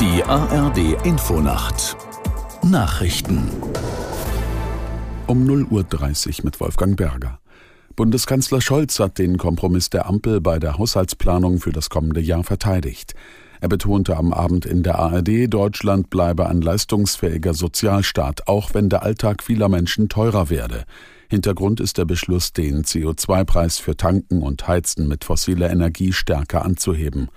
Die ARD Infonacht Nachrichten um 0.30 Uhr mit Wolfgang Berger. Bundeskanzler Scholz hat den Kompromiss der Ampel bei der Haushaltsplanung für das kommende Jahr verteidigt. Er betonte am Abend in der ARD, Deutschland bleibe ein leistungsfähiger Sozialstaat, auch wenn der Alltag vieler Menschen teurer werde. Hintergrund ist der Beschluss, den CO2-Preis für Tanken und Heizen mit fossiler Energie stärker anzuheben.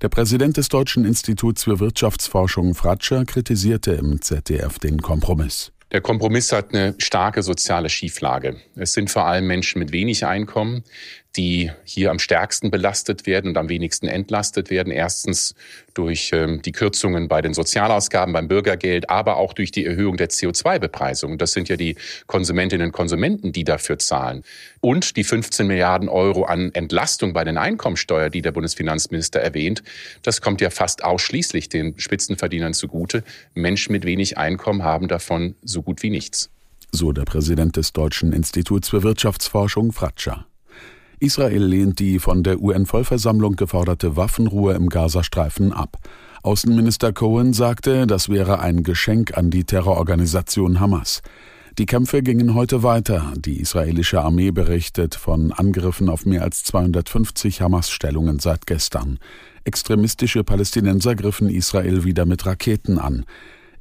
Der Präsident des Deutschen Instituts für Wirtschaftsforschung Fratscher kritisierte im ZDF den Kompromiss. Der Kompromiss hat eine starke soziale Schieflage. Es sind vor allem Menschen mit wenig Einkommen, die hier am stärksten belastet werden und am wenigsten entlastet werden. Erstens durch ähm, die Kürzungen bei den Sozialausgaben, beim Bürgergeld, aber auch durch die Erhöhung der CO2-Bepreisung. Das sind ja die Konsumentinnen und Konsumenten, die dafür zahlen. Und die 15 Milliarden Euro an Entlastung bei den Einkommensteuer, die der Bundesfinanzminister erwähnt, das kommt ja fast ausschließlich den Spitzenverdienern zugute. Menschen mit wenig Einkommen haben davon so gut wie nichts. So der Präsident des Deutschen Instituts für Wirtschaftsforschung Fratscher. Israel lehnt die von der UN-Vollversammlung geforderte Waffenruhe im Gazastreifen ab. Außenminister Cohen sagte, das wäre ein Geschenk an die Terrororganisation Hamas. Die Kämpfe gingen heute weiter. Die israelische Armee berichtet von Angriffen auf mehr als 250 Hamas-Stellungen seit gestern. Extremistische Palästinenser griffen Israel wieder mit Raketen an.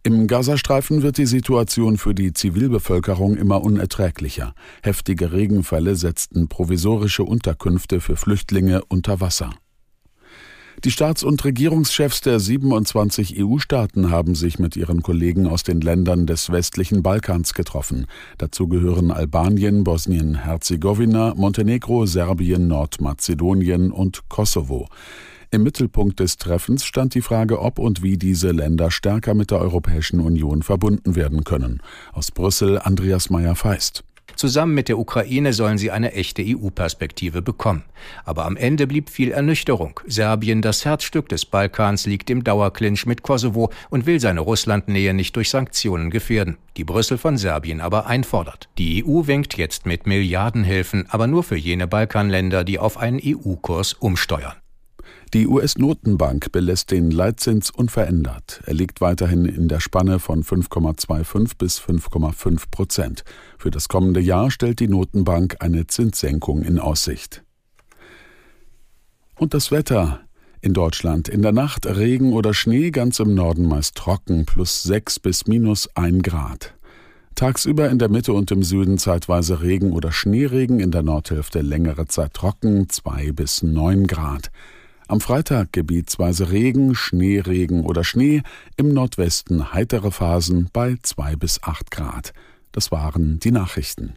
Im Gazastreifen wird die Situation für die Zivilbevölkerung immer unerträglicher. Heftige Regenfälle setzten provisorische Unterkünfte für Flüchtlinge unter Wasser. Die Staats- und Regierungschefs der 27 EU-Staaten haben sich mit ihren Kollegen aus den Ländern des westlichen Balkans getroffen. Dazu gehören Albanien, Bosnien-Herzegowina, Montenegro, Serbien, Nordmazedonien und Kosovo. Im Mittelpunkt des Treffens stand die Frage, ob und wie diese Länder stärker mit der Europäischen Union verbunden werden können. Aus Brüssel Andreas Meyer-Feist. Zusammen mit der Ukraine sollen sie eine echte EU-Perspektive bekommen. Aber am Ende blieb viel Ernüchterung. Serbien, das Herzstück des Balkans, liegt im Dauerclinch mit Kosovo und will seine Russlandnähe nicht durch Sanktionen gefährden, die Brüssel von Serbien aber einfordert. Die EU winkt jetzt mit Milliardenhilfen, aber nur für jene Balkanländer, die auf einen EU-Kurs umsteuern. Die US-Notenbank belässt den Leitzins unverändert. Er liegt weiterhin in der Spanne von 5,25 bis 5,5 Prozent. Für das kommende Jahr stellt die Notenbank eine Zinssenkung in Aussicht. Und das Wetter. In Deutschland in der Nacht Regen oder Schnee, ganz im Norden meist trocken, plus 6 bis minus 1 Grad. Tagsüber in der Mitte und im Süden zeitweise Regen oder Schneeregen, in der Nordhälfte längere Zeit trocken, 2 bis 9 Grad. Am Freitag gebietsweise Regen, Schneeregen oder Schnee, im Nordwesten heitere Phasen bei 2 bis 8 Grad. Das waren die Nachrichten.